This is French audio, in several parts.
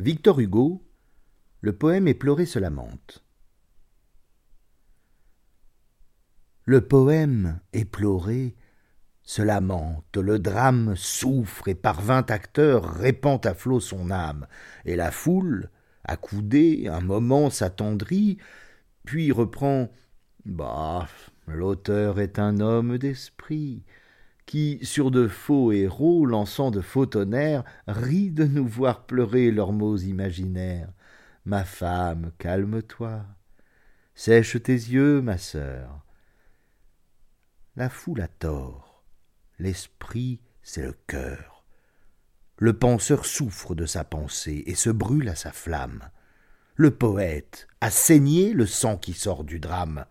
Victor Hugo, le poème éploré se lamente. Le poème éploré se lamente, le drame souffre et par vingt acteurs répand à flot son âme, et la foule, accoudée, un moment s'attendrit, puis reprend Bah, l'auteur est un homme d'esprit, qui, sur de faux héros, lançant de faux tonnerres, rit de nous voir pleurer leurs mots imaginaires. Ma femme, calme-toi. Sèche tes yeux, ma sœur. La foule a tort. L'esprit, c'est le cœur. Le penseur souffre de sa pensée et se brûle à sa flamme. Le poète a saigné le sang qui sort du drame.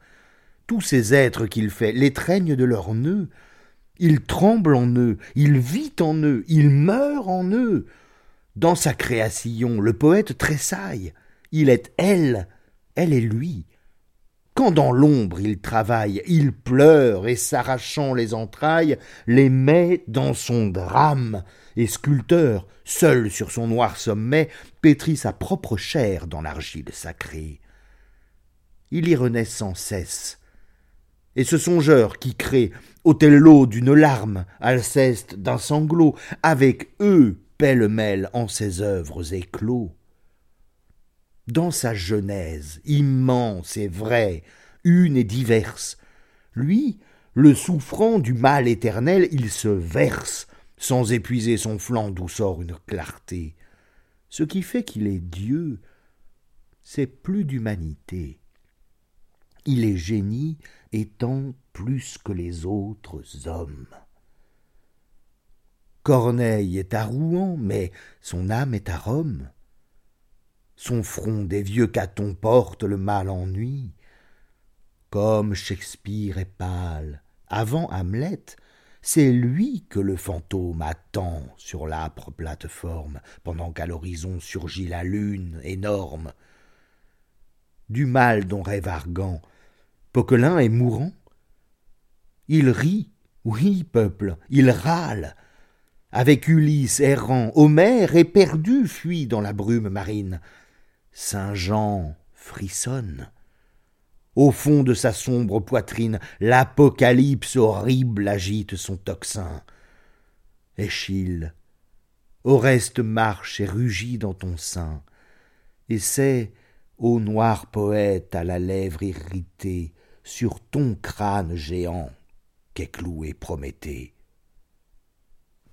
Tous ces êtres qu'il fait l'étreignent de leurs nœuds, il tremble en eux, il vit en eux, il meurt en eux. Dans sa création, le poète tressaille. Il est elle, elle est lui. Quand dans l'ombre il travaille, il pleure et s'arrachant les entrailles, les met dans son drame. Et sculpteur, seul sur son noir sommet, pétrit sa propre chair dans l'argile sacrée. Il y renaît sans cesse, et ce songeur qui crée Othello d'une larme, Alceste d'un sanglot, avec eux pêle-mêle en ses œuvres éclos. Dans sa genèse, immense et vraie, une et diverse, lui, le souffrant du mal éternel, il se verse, sans épuiser son flanc d'où sort une clarté. Ce qui fait qu'il est Dieu, c'est plus d'humanité il est génie plus que les autres hommes. Corneille est à Rouen, mais son âme est à Rome. Son front des vieux catons porte le mal ennui. Comme Shakespeare est pâle, avant Hamlet, c'est lui que le fantôme attend sur l'âpre plateforme, pendant qu'à l'horizon surgit la lune énorme. Du mal dont rêve Argan, Poquelin est mourant Il rit, oui, peuple, il râle. Avec Ulysse errant, Homère éperdu fuit dans la brume marine. Saint Jean frissonne. Au fond de sa sombre poitrine, l'apocalypse horrible agite son tocsin. Échille, Oreste marche et rugit dans ton sein, et c'est, ô noir poète à la lèvre irritée, sur ton crâne géant qu'est cloué Prométhée.